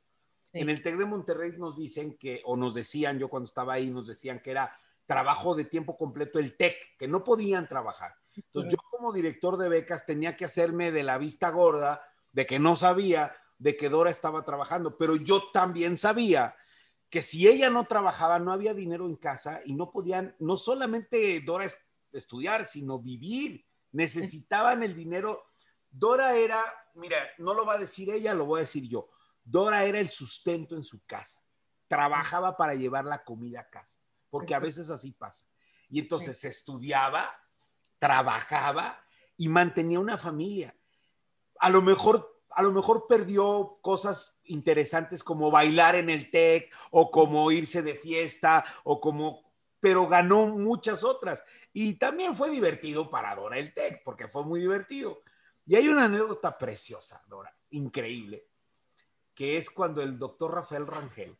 En el TEC de Monterrey nos dicen que, o nos decían, yo cuando estaba ahí, nos decían que era trabajo de tiempo completo el TEC, que no podían trabajar. Entonces yo como director de becas tenía que hacerme de la vista gorda, de que no sabía, de que Dora estaba trabajando, pero yo también sabía que si ella no trabajaba, no había dinero en casa y no podían, no solamente Dora estudiar, sino vivir. Necesitaban el dinero. Dora era, mira, no lo va a decir ella, lo voy a decir yo. Dora era el sustento en su casa. Trabajaba para llevar la comida a casa, porque a veces así pasa. Y entonces estudiaba, trabajaba y mantenía una familia. A lo mejor a lo mejor perdió cosas interesantes como bailar en el TEC o como irse de fiesta o como, pero ganó muchas otras. Y también fue divertido para Dora el TEC, porque fue muy divertido. Y hay una anécdota preciosa, Dora, increíble, que es cuando el doctor Rafael Rangel,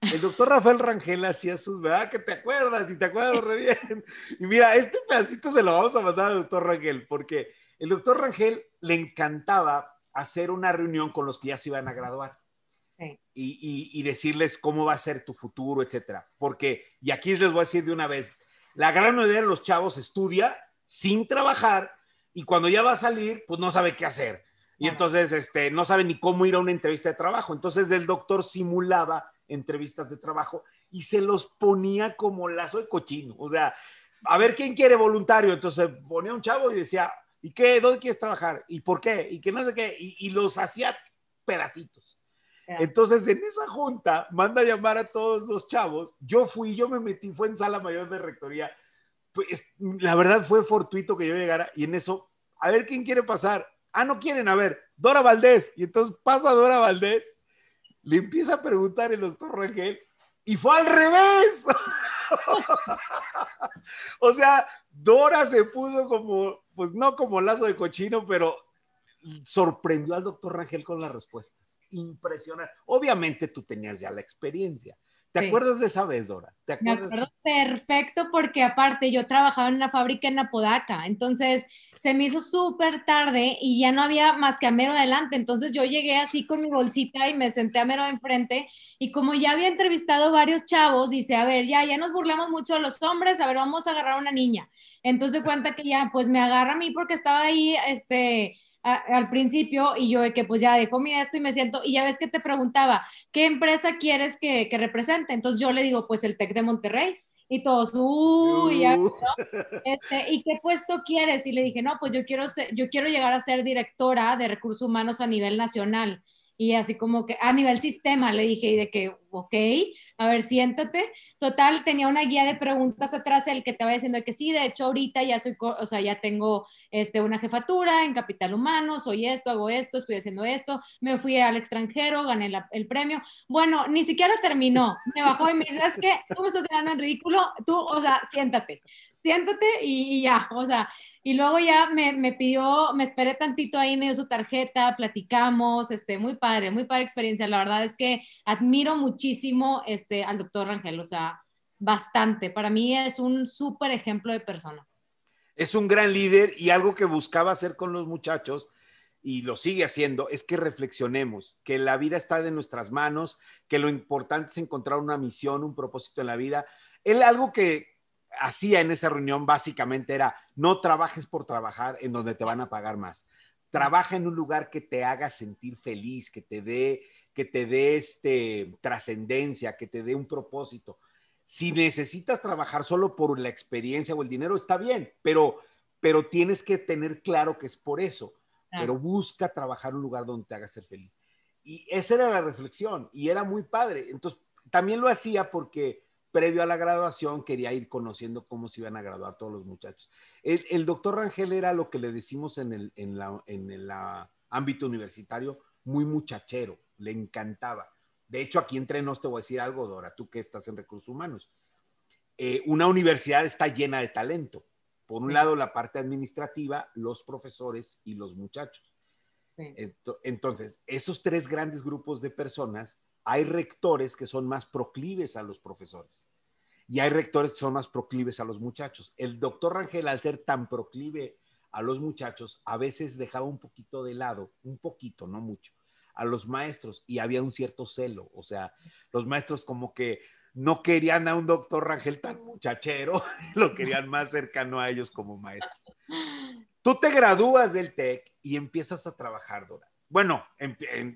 el doctor Rafael Rangel hacía sus, ¿verdad? Que te acuerdas y te acuerdas re bien. Y mira, este pedacito se lo vamos a mandar al doctor Rangel, porque el doctor Rangel le encantaba hacer una reunión con los que ya se iban a graduar. Y, decirles cómo va a ser tu futuro, etcétera. Porque, y aquí les voy a decir de una vez, la gran mayoría de los chavos estudia sin trabajar y cuando ya va a salir, pues no sabe qué hacer. Y entonces, este, no sabe ni cómo ir a una entrevista de trabajo. Entonces, el doctor simulaba entrevistas de trabajo y se los ponía como lazo de cochino. O sea, a ver quién quiere voluntario. Entonces, ponía un chavo y decía, ¿Y qué? ¿Dónde quieres trabajar? ¿Y por qué? ¿Y qué no sé qué? Y, los hacía pedacitos. Entonces, en esa junta, manda a llamar a todos los chavos. Yo fui, yo me metí, fue en sala mayor de rectoría. Pues, la verdad fue fortuito que yo llegara y en eso, a ver quién quiere pasar. Ah, no quieren, a ver, Dora Valdés. Y entonces pasa Dora Valdés, le empieza a preguntar el doctor Rangel y fue al revés. <laughs> o sea, Dora se puso como, pues no como lazo de cochino, pero sorprendió al doctor Rangel con las respuestas. Impresionante. Obviamente tú tenías ya la experiencia. ¿Te acuerdas de esa vez, Dora? ¿Te acuerdas? Me acuerdo perfecto porque aparte yo trabajaba en una fábrica en Apodaca, entonces se me hizo súper tarde y ya no había más que a mero adelante, entonces yo llegué así con mi bolsita y me senté a mero de enfrente y como ya había entrevistado varios chavos, dice, a ver, ya, ya nos burlamos mucho de los hombres, a ver, vamos a agarrar a una niña. Entonces cuenta que ya, pues me agarra a mí porque estaba ahí, este, al principio y yo de que pues ya dejo mi esto y me siento y ya ves que te preguntaba, ¿qué empresa quieres que, que represente? Entonces yo le digo, pues el TEC de Monterrey. Y todos, uy, uh. este, ¿y qué puesto quieres? Y le dije, no, pues yo quiero, ser, yo quiero llegar a ser directora de recursos humanos a nivel nacional. Y así como que a nivel sistema le dije, y de que, ok, a ver, siéntate. Total, tenía una guía de preguntas atrás, el que te va diciendo que sí, de hecho ahorita ya soy, o sea, ya tengo este, una jefatura en capital humano, soy esto, hago esto, estoy haciendo esto, me fui al extranjero, gané el premio. Bueno, ni siquiera terminó, me bajó y me dice, es que tú me estás quedando en ridículo, tú, o sea, siéntate, siéntate y, y ya, o sea, Y luego ya me, me, pidió, me esperé tantito ahí, me dio su tarjeta, platicamos, este, muy padre, muy padre experiencia. La verdad es que admiro muchísimo este, al doctor Rangel, o sea, bastante. Para mí es un súper ejemplo de persona. Es un gran líder y algo que buscaba hacer con los muchachos y lo sigue haciendo, es que reflexionemos, que la vida está de nuestras manos, que lo importante es encontrar una misión, un propósito en la vida. Él algo que hacía en esa reunión básicamente era, no trabajes por trabajar en donde te van a pagar más. Trabaja en un lugar que te haga sentir feliz, que te dé, que te dé este, trascendencia, que te dé un propósito. Si necesitas trabajar solo por la experiencia o el dinero, está bien, pero, pero tienes que tener claro que es por eso pero busca trabajar un lugar donde te haga ser feliz. Y esa era la reflexión y era muy padre. Entonces, también lo hacía porque previo a la graduación quería ir conociendo cómo se iban a graduar todos los muchachos. El, doctor Rangel era lo que le decimos en el, en la, en el ámbito universitario, muy muchachero, le encantaba. De hecho, aquí entre nos te voy a decir algo, Dora, tú que estás en recursos humanos. Eh, una universidad está llena de talento por un lado, la parte administrativa, los profesores y los muchachos. Entonces, esos tres grandes grupos de personas, hay rectores que son más proclives a los profesores y hay rectores que son más proclives a los muchachos. El doctor Rangel, al ser tan proclive a los muchachos, a veces dejaba un poquito de lado, un poquito, no mucho, a los maestros y había un cierto celo. O sea, los maestros como que no querían a un doctor Rangel tan muchachero, <laughs> lo querían más cercano a ellos como maestro. Tú te gradúas del TEC y empiezas a trabajar, Dora. Bueno,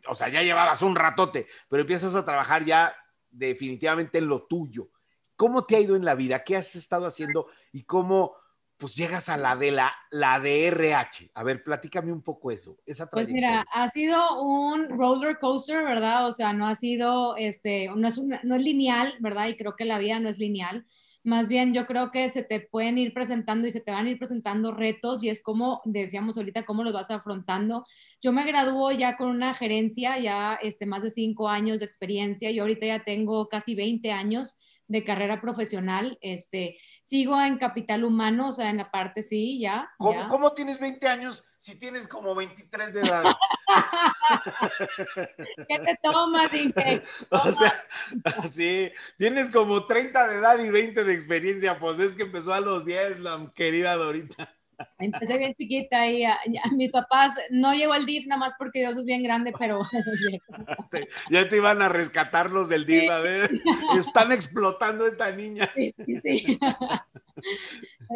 o sea, ya llevabas un ratote, pero empiezas a trabajar ya definitivamente en lo tuyo. ¿Cómo te ha ido en la vida? ¿Qué has estado haciendo? ¿Y cómo, pues llegas a la de la, la de RH. A ver, platícame un poco eso. Esa pues mira, ha sido un roller coaster, ¿verdad? O sea, no ha sido, este, no es, no es lineal, ¿verdad? Y creo que la vida no es lineal. Más bien, yo creo que se te pueden ir presentando y se te van a ir presentando retos y es como, decíamos ahorita, cómo los vas afrontando. Yo me graduó ya con una gerencia, ya este, más de cinco años de experiencia. Yo ahorita ya tengo casi 20 años de carrera profesional. Este, sigo en capital humano, o sea, en la parte sí, ya. ¿Cómo, tienes 20 años si tienes como 23 de edad? <laughs> <laughs> ¿Qué te tomas, Inge? O sea, <laughs> sí, tienes como 30 de edad y 20 de experiencia, pues es que empezó a los 10, la querida Dorita. Empecé bien chiquita y a, <laughs> mis papás no llegó al DIF nada más porque Dios es bien grande, pero <laughs> ya te iban a rescatarlos del DIF, a ver, <laughs> están explotando esta niña. Sí, sí,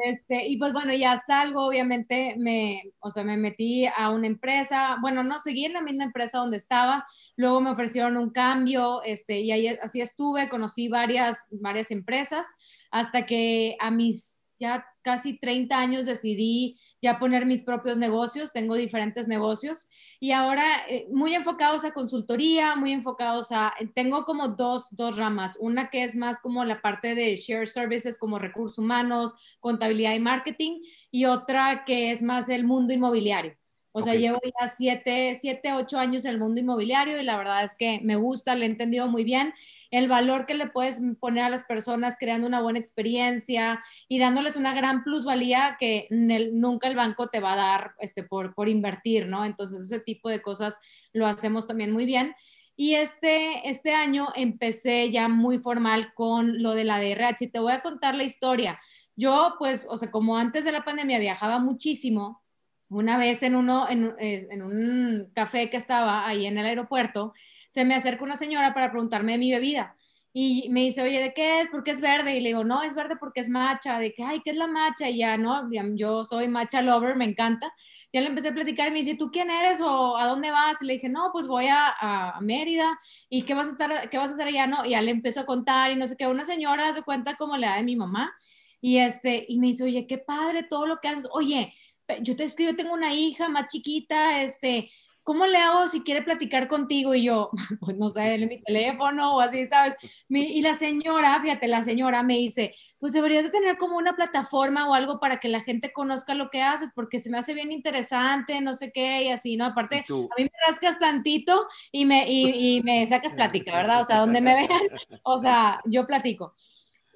Este, y pues bueno, ya salgo, obviamente me, o sea, me metí a una empresa, bueno, no seguí en la misma empresa donde estaba, luego me ofrecieron un cambio, este, y ahí así estuve, conocí varias, varias empresas, hasta que a mis ya casi 30 años decidí ya poner mis propios negocios, tengo diferentes negocios y ahora eh, muy enfocados a consultoría, muy enfocados a, tengo como dos, dos ramas, una que es más como la parte de share services como recursos humanos, contabilidad y marketing y otra que es más el mundo inmobiliario. O sea, llevo ya siete, siete, ocho años en el mundo inmobiliario y la verdad es que me gusta, le he entendido muy bien el valor que le puedes poner a las personas creando una buena experiencia y dándoles una gran plusvalía que nunca el banco te va a dar este, por, por invertir, ¿no? Entonces ese tipo de cosas lo hacemos también muy bien. Y este, este año empecé ya muy formal con lo de la DRH te voy a contar la historia. Yo, pues, o sea, como antes de la pandemia viajaba muchísimo, una vez en, uno, en, en un café que estaba ahí en el aeropuerto, se me acerca una señora para preguntarme de mi bebida. Y me dice, oye, ¿de qué es? ¿Por qué es verde? Y le digo, no, es verde porque es macha. De que, ay, ¿qué es la macha? Y ya, no, yo soy macha lover, me encanta. Ya le empecé a platicar y me dice, ¿tú quién eres o a dónde vas? Y le dije, no, pues voy a, a, Mérida. ¿Y qué vas a estar, qué vas a hacer allá? No, y ya le empezó a contar y no sé qué. Una señora se cuenta como la de mi mamá. Y este, y me dice, oye, qué padre todo lo que haces. Oye, yo te escribo, tengo una hija más chiquita, este, ¿cómo le hago si quiere platicar contigo? Y yo, <laughs> pues no sé, en mi teléfono o así, ¿sabes? y la señora, fíjate, la señora me dice, pues deberías de tener como una plataforma o algo para que la gente conozca lo que haces, porque se me hace bien interesante, no sé qué, y así, ¿no? Aparte, a mí me rascas tantito y me, y, y me sacas <laughs> plática, ¿verdad? O sea, donde me <laughs> vean, o sea, yo platico.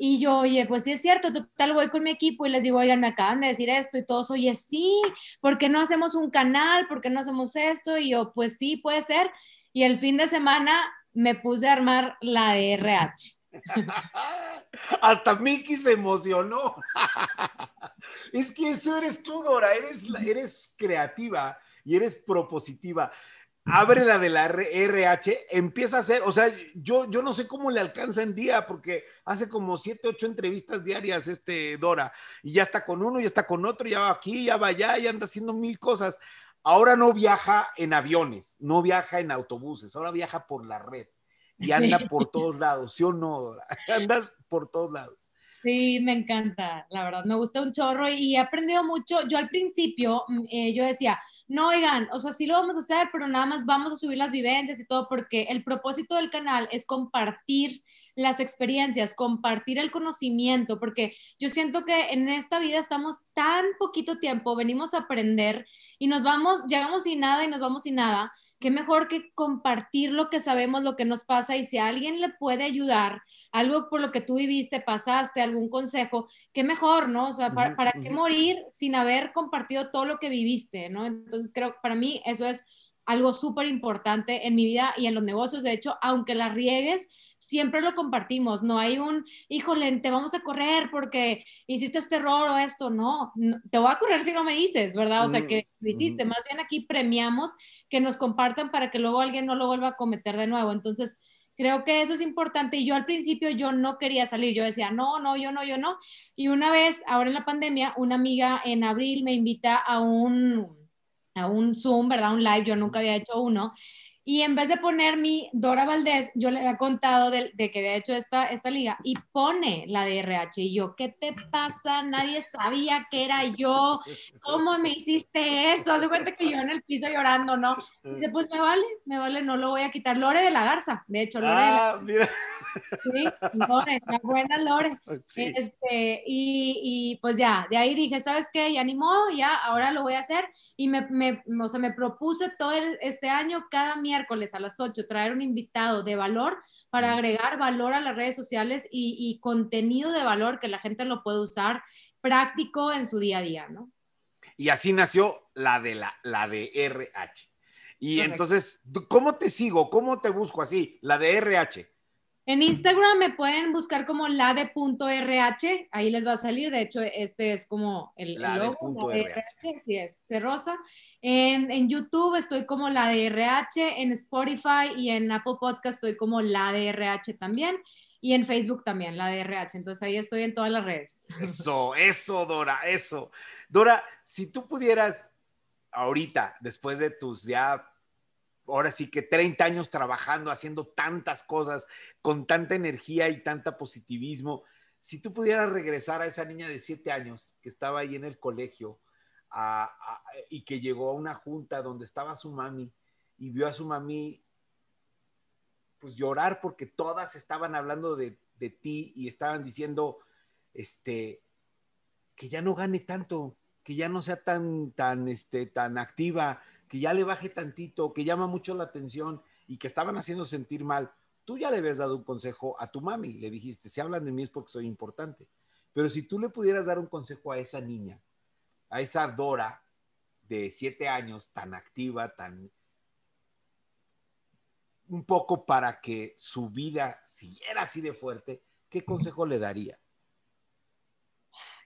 Y yo, oye, pues sí es cierto, total voy con mi equipo y les digo, oigan, me acaban de decir esto y todos, oye, sí, ¿por qué no hacemos un canal? ¿Por qué no hacemos esto? Y yo, pues sí, puede ser. Y el fin de semana me puse a armar la de RH. <laughs> Hasta Miki se emocionó. <laughs> es que eso eres tú, Dora, eres, eres creativa y eres propositiva abre la de la RH, empieza a hacer, o sea, yo, yo no sé cómo le alcanza en día, porque hace como siete, ocho entrevistas diarias este Dora, y ya está con uno, ya está con otro, ya va aquí, ya va allá, y anda haciendo mil cosas. Ahora no viaja en aviones, no viaja en autobuses, ahora viaja por la red y anda por todos lados, ¿sí o no, Dora? <laughs> Andas por todos lados. Sí, me encanta, la verdad, me gusta un chorro y he aprendido mucho. Yo al principio, mm, eh, yo decía, no, oigan, o sea, sí lo vamos a hacer, pero nada más vamos a subir las vivencias y todo, porque el propósito del canal es compartir las experiencias, compartir el conocimiento, porque yo siento que en esta vida estamos tan poquito tiempo, venimos a aprender y nos vamos, llegamos sin nada y nos vamos sin nada. Qué mejor que compartir lo que sabemos, lo que nos pasa y si alguien le puede ayudar algo por lo que tú viviste, pasaste, algún consejo, qué mejor, ¿no? O sea, ¿para, qué morir sin haber compartido todo lo que viviste, ¿no? Entonces creo que para mí eso es algo súper importante en mi vida y en los negocios. De hecho, aunque la riegues, siempre lo compartimos. No hay un, híjole, te vamos a correr porque hiciste este error o esto. No, te voy a correr si no me dices, ¿verdad? O sea, que lo hiciste. Más bien aquí premiamos que nos compartan para que luego alguien no lo vuelva a cometer de nuevo. Entonces, Creo que eso es importante y yo al principio yo no quería salir, yo decía, no, no, yo no, yo no. Y una vez, ahora en la pandemia, una amiga en abril me invita a un, a un Zoom, ¿verdad? Un live, yo nunca había hecho uno. Y en vez de poner mi Dora Valdés, yo le había contado de, que había hecho esta, esta liga y pone la de RH. Y yo, ¿qué te pasa? Nadie sabía que era yo. ¿Cómo me hiciste eso? Hace cuenta que yo en el piso llorando, ¿no? dice, pues me vale, me vale, no lo voy a quitar. Lore de la Garza, de hecho, Lore de la ah, mira. Sí, Lore, la buena Lore. Este, y, y, pues ya, de ahí dije, ¿sabes qué? Ya ni modo, ya, ahora lo voy a hacer. Y me, me, o sea, me propuse todo este año, cada miércoles a las 8, traer un invitado de valor para agregar valor a las redes sociales y, y contenido de valor que la gente lo puede usar práctico en su día a día, ¿no? Y así nació la de, la, la de RH. Y entonces, ¿cómo te sigo? ¿Cómo te busco así? La de RH. En Instagram me pueden buscar como la de punto RH, ahí les va a salir, de hecho este es como el, la logo, de RH, sí es Cerrosa. En, YouTube estoy como la de RH, en Spotify y en Apple Podcast estoy como la de RH también y en Facebook también, la de RH. Entonces ahí estoy en todas las redes. <laughs> Eso, eso, Dora, eso. Dora, si tú pudieras ahorita, después de tus ya ahora sí que 30 años trabajando, haciendo tantas cosas, con tanta energía y tanta positivismo. Si tú pudieras regresar a esa niña de 7 años que estaba ahí en el colegio y que llegó a una junta donde estaba su mami y vio a su mami pues llorar porque todas estaban hablando de, de ti y estaban diciendo este que ya no gane tanto, que ya no sea tan tan este tan activa, que ya le baje tantito, que llama mucho la atención y que estaban haciendo sentir mal, tú ya le habías dado un consejo a tu mami, le dijiste, si hablan de mí es porque soy importante. Pero si tú le pudieras dar un consejo a esa niña, a esa Dora de siete años, tan activa, tan... un poco para que su vida siguiera así de fuerte, ¿qué consejo le daría?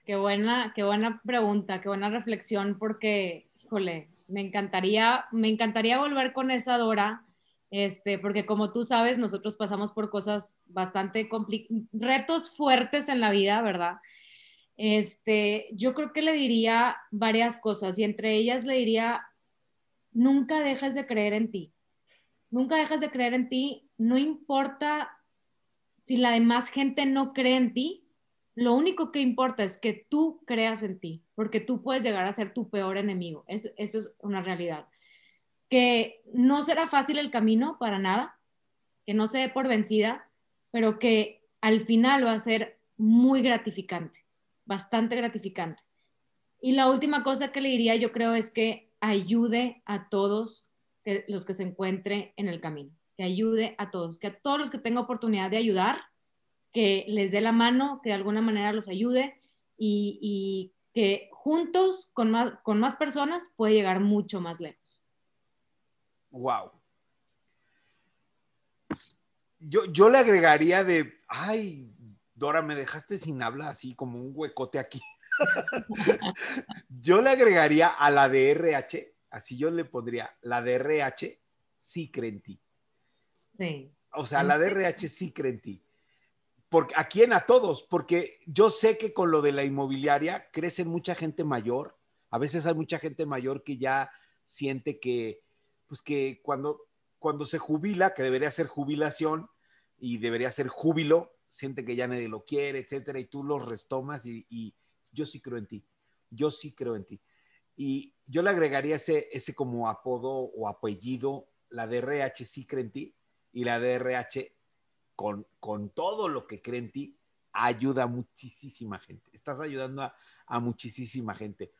Qué buena, qué buena pregunta, qué buena reflexión, porque, híjole, me encantaría, me encantaría volver con esa Dora, este, porque como tú sabes, nosotros pasamos por cosas bastante retos fuertes en la vida, ¿verdad? Este, yo creo que le diría varias cosas y entre ellas le diría, nunca dejes de creer en ti. Nunca dejes de creer en ti, no importa si la demás gente no cree en ti, lo único que importa es que tú creas en ti, porque tú puedes llegar a ser tu peor enemigo. Es, eso es una realidad. Que no será fácil el camino para nada, que no se dé por vencida, pero que al final va a ser muy gratificante, bastante gratificante. Y la última cosa que le diría yo creo es que ayude a todos los que se encuentren en el camino, que ayude a todos, que a todos los que tenga oportunidad de ayudar, que les dé la mano, que de alguna manera los ayude y, que juntos con más, con más personas puede llegar mucho más lejos. Wow. Yo, yo le agregaría de, ay, Dora, me dejaste sin habla así como un huecote aquí. yo le agregaría a la de RH, así yo le pondría, la de RH sí cree en ti. Sí. O sea, la de RH sí cree en ti. Porque, ¿A quién? A todos, porque yo sé que con lo de la inmobiliaria crecen mucha gente mayor. A veces hay mucha gente mayor que ya siente que, pues que cuando, cuando se jubila, que debería ser jubilación y debería ser júbilo, siente que ya nadie lo quiere, etcétera, y tú los restomas y, yo sí creo en ti. Yo sí creo en ti. Y yo le agregaría ese, ese como apodo o apellido, la DRH sí cree en ti y la DRH con, con todo lo que cree en ti ayuda a muchísima gente. Estás ayudando a, muchísima gente.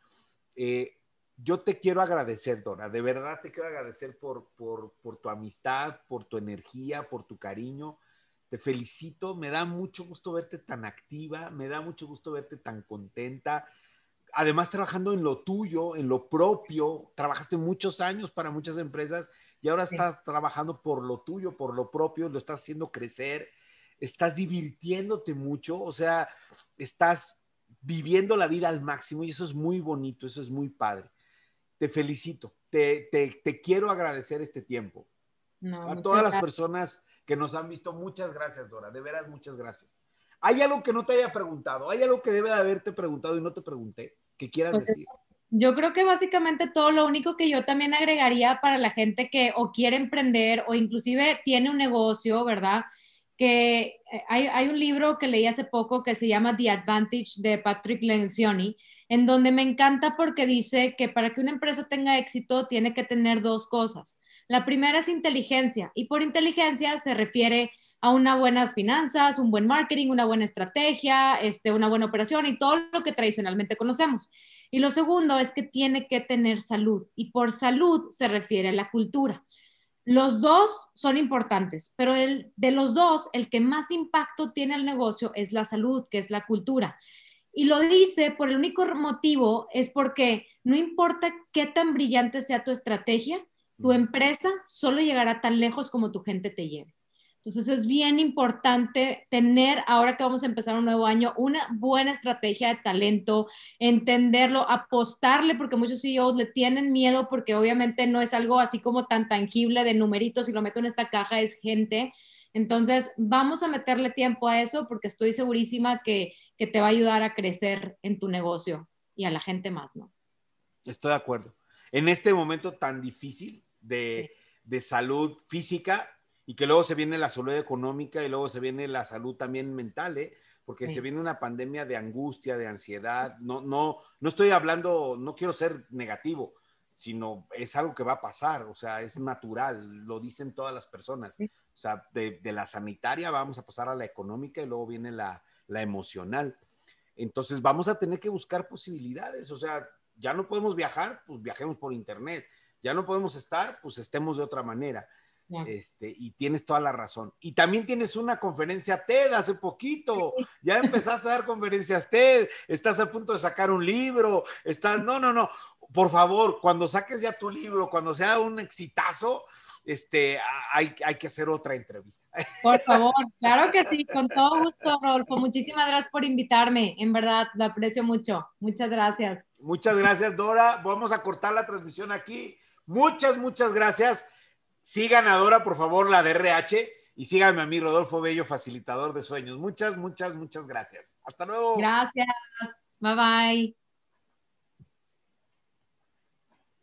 Eh, yo te quiero agradecer, Dora, de verdad te quiero agradecer por, por, por tu amistad, por tu energía, por tu cariño. Te felicito, me da mucho gusto verte tan activa, me da mucho gusto verte tan contenta además trabajando en lo tuyo, en lo propio, trabajaste muchos años para muchas empresas y ahora estás trabajando por lo tuyo, por lo propio, lo estás haciendo crecer, estás divirtiéndote mucho, o sea, estás viviendo la vida al máximo y eso es muy bonito, eso es muy padre. Te felicito, te, quiero agradecer este tiempo. a todas las personas que nos han visto, muchas gracias, Dora, de veras, muchas gracias. ¿Hay algo que no te haya preguntado? ¿Hay algo que debe de haberte preguntado y no te pregunté? ¿Qué quieras pues, decir? Yo creo que básicamente todo lo único que yo también agregaría para la gente que o quiere emprender o inclusive tiene un negocio, ¿verdad? Que eh, hay, hay un libro que leí hace poco que se llama The Advantage de Patrick Lencioni, en donde me encanta porque dice que para que una empresa tenga éxito tiene que tener dos cosas. La primera es inteligencia y por inteligencia se refiere a unas buenas finanzas, un buen marketing, una buena estrategia, este, una buena operación y todo lo que tradicionalmente conocemos. Y lo segundo es que tiene que tener salud y por salud se refiere a la cultura. Los dos son importantes, pero el, de los dos, el que más impacto tiene el negocio es la salud, que es la cultura. Y lo dice por el único motivo es porque no importa qué tan brillante sea tu estrategia, tu empresa solo llegará tan lejos como tu gente te lleve. Entonces es bien importante tener, ahora que vamos a empezar un nuevo año, una buena estrategia de talento, entenderlo, apostarle, porque muchos CEOs le tienen miedo porque obviamente no es algo así como tan tangible de numeritos y lo meto en esta caja, es gente. Entonces vamos a meterle tiempo a eso porque estoy segurísima que, que te va a ayudar a crecer en tu negocio y a la gente más, ¿no? Estoy de acuerdo. En este momento tan difícil de, de salud física, y que luego se viene la salud económica y luego se viene la salud también mental, ¿eh? porque se viene una pandemia de angustia, de ansiedad. No, no, no estoy hablando, no quiero ser negativo, sino es algo que va a pasar, o sea, es natural, lo dicen todas las personas. O sea, de, la sanitaria vamos a pasar a la económica y luego viene la, la emocional. Entonces vamos a tener que buscar posibilidades, o sea, ya no podemos viajar, pues viajemos por internet. Ya no podemos estar, pues estemos de otra manera. Este, y tienes toda la razón. Y también tienes una conferencia TED hace poquito. Ya empezaste a dar conferencias TED. Estás a punto de sacar un libro. Estás, no, no, no. Por favor, cuando saques ya tu libro, cuando sea un exitazo, este, hay, hay que hacer otra entrevista. Por <laughs> favor, claro que sí, con todo gusto, Rodolfo. Muchísimas gracias por invitarme. En verdad, lo aprecio mucho. Muchas gracias. Muchas gracias, Dora. Vamos a cortar la transmisión aquí. Muchas, muchas gracias. Sí, ganadora, por favor, la de RH. Y síganme a mí, Rodolfo Bello, facilitador de sueños. Muchas, muchas, muchas gracias. Hasta luego. Gracias. Bye bye.